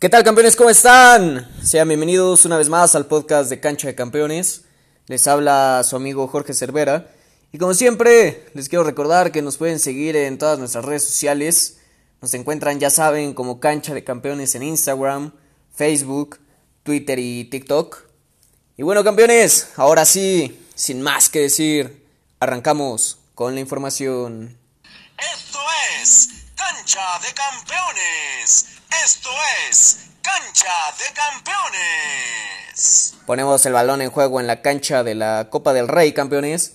¿Qué tal campeones? ¿Cómo están? Sean bienvenidos una vez más al podcast de Cancha de Campeones. Les habla su amigo Jorge Cervera. Y como siempre, les quiero recordar que nos pueden seguir en todas nuestras redes sociales. Nos encuentran, ya saben, como Cancha de Campeones en Instagram, Facebook, Twitter y TikTok. Y bueno, campeones, ahora sí, sin más que decir, arrancamos con la información. Esto es Cancha de Campeones. Esto es Cancha de Campeones. Ponemos el balón en juego en la cancha de la Copa del Rey, campeones.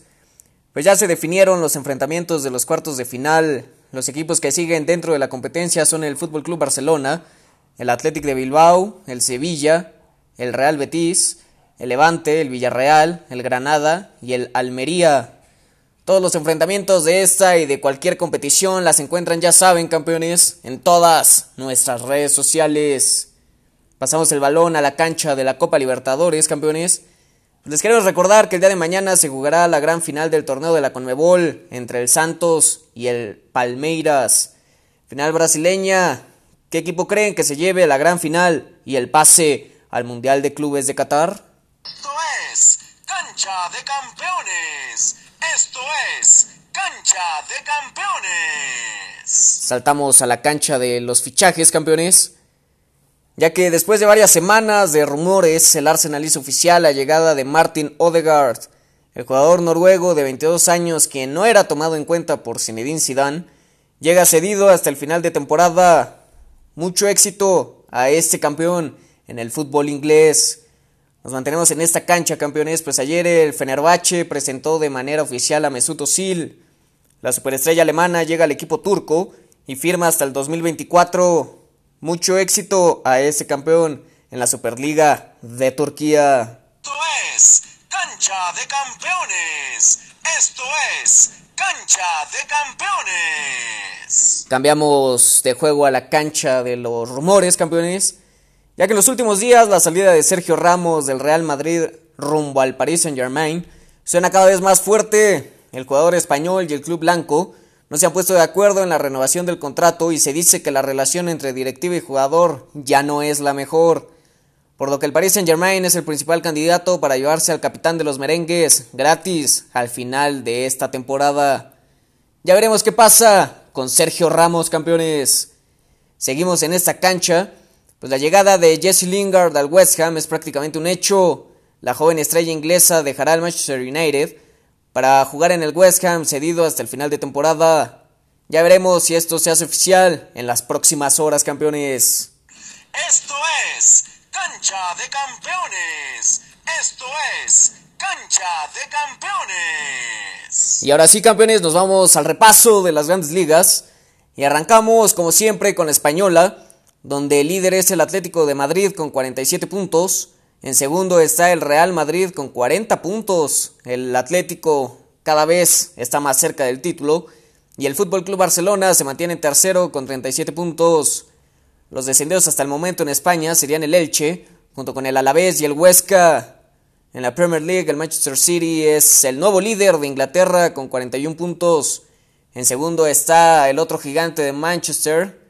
Pues ya se definieron los enfrentamientos de los cuartos de final. Los equipos que siguen dentro de la competencia son el Fútbol Club Barcelona, el Athletic de Bilbao, el Sevilla, el Real Betis, el Levante, el Villarreal, el Granada y el Almería. Todos los enfrentamientos de esta y de cualquier competición las encuentran, ya saben, campeones, en todas nuestras redes sociales. Pasamos el balón a la cancha de la Copa Libertadores, campeones. Les queremos recordar que el día de mañana se jugará la gran final del torneo de la Conmebol entre el Santos y el Palmeiras. Final brasileña. ¿Qué equipo creen que se lleve la gran final y el pase al Mundial de Clubes de Qatar? Esto es Cancha de Campeones. Esto es Cancha de Campeones. Saltamos a la cancha de los fichajes, campeones. Ya que después de varias semanas de rumores, el Arsenal hizo oficial la llegada de Martin Odegaard, el jugador noruego de 22 años que no era tomado en cuenta por Zinedine Zidane, llega cedido hasta el final de temporada. Mucho éxito a este campeón en el fútbol inglés. Nos mantenemos en esta cancha, campeones, pues ayer el Fenerbahce presentó de manera oficial a Mesut Özil. La superestrella alemana llega al equipo turco y firma hasta el 2024. Mucho éxito a ese campeón en la Superliga de Turquía. Esto es Cancha de Campeones. Esto es Cancha de Campeones. Cambiamos de juego a la cancha de los rumores, campeones. Ya que en los últimos días la salida de Sergio Ramos del Real Madrid rumbo al Paris Saint Germain suena cada vez más fuerte. El jugador español y el club blanco no se han puesto de acuerdo en la renovación del contrato y se dice que la relación entre directiva y jugador ya no es la mejor. Por lo que el Paris Saint Germain es el principal candidato para llevarse al capitán de los merengues gratis al final de esta temporada. Ya veremos qué pasa con Sergio Ramos, campeones. Seguimos en esta cancha. Pues la llegada de Jesse Lingard al West Ham es prácticamente un hecho. La joven estrella inglesa dejará el Manchester United para jugar en el West Ham cedido hasta el final de temporada. Ya veremos si esto se hace oficial en las próximas horas, campeones. Esto es Cancha de Campeones. Esto es Cancha de Campeones. Y ahora sí, campeones, nos vamos al repaso de las grandes ligas. Y arrancamos, como siempre, con la española donde el líder es el Atlético de Madrid con 47 puntos. En segundo está el Real Madrid con 40 puntos. El Atlético cada vez está más cerca del título. Y el Fútbol Club Barcelona se mantiene en tercero con 37 puntos. Los descendidos hasta el momento en España serían el Elche, junto con el Alavés y el Huesca. En la Premier League, el Manchester City es el nuevo líder de Inglaterra con 41 puntos. En segundo está el otro gigante de Manchester,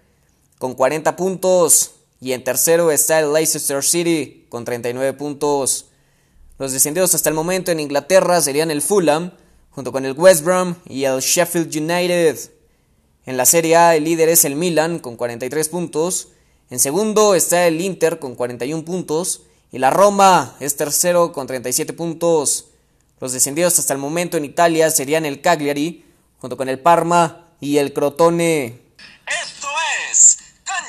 con 40 puntos. Y en tercero está el Leicester City con 39 puntos. Los descendidos hasta el momento en Inglaterra serían el Fulham, junto con el West Brom y el Sheffield United. En la Serie A el líder es el Milan con 43 puntos. En segundo está el Inter con 41 puntos. Y la Roma es tercero con 37 puntos. Los descendidos hasta el momento en Italia serían el Cagliari, junto con el Parma y el Crotone.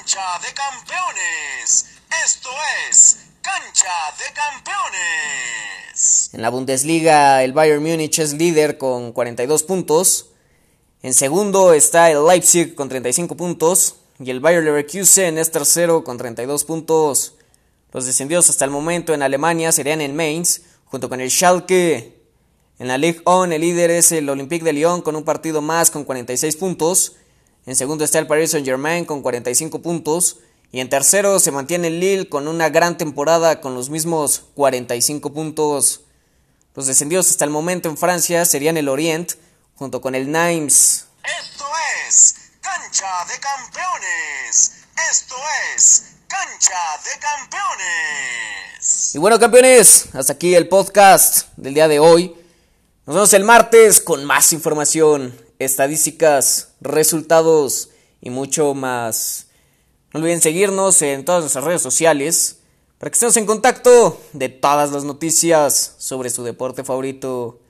Cancha de Campeones. Esto es Cancha de Campeones. En la Bundesliga, el Bayern Múnich es líder con 42 puntos. En segundo está el Leipzig con 35 puntos. Y el Bayer Leverkusen es tercero con 32 puntos. Los descendidos hasta el momento en Alemania serían el Mainz, junto con el Schalke. En la Ligue 1 el líder es el Olympique de Lyon con un partido más con 46 puntos. En segundo está el Paris Saint Germain con 45 puntos. Y en tercero se mantiene el Lille con una gran temporada con los mismos 45 puntos. Los descendidos hasta el momento en Francia serían el Orient junto con el Nimes. Esto es Cancha de Campeones. Esto es Cancha de Campeones. Y bueno, campeones, hasta aquí el podcast del día de hoy. Nos vemos el martes con más información, estadísticas, resultados y mucho más. No olviden seguirnos en todas nuestras redes sociales para que estemos en contacto de todas las noticias sobre su deporte favorito.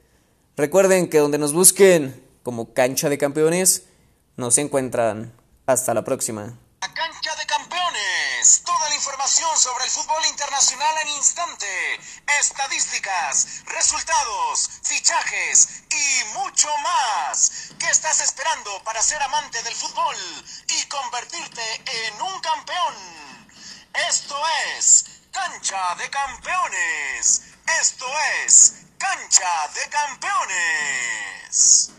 Recuerden que donde nos busquen como cancha de campeones, nos encuentran. Hasta la próxima. Instante. Estadísticas, resultados, fichajes y mucho más. ¿Qué estás esperando para ser amante del fútbol y convertirte en un campeón? Esto es Cancha de Campeones. Esto es Cancha de Campeones.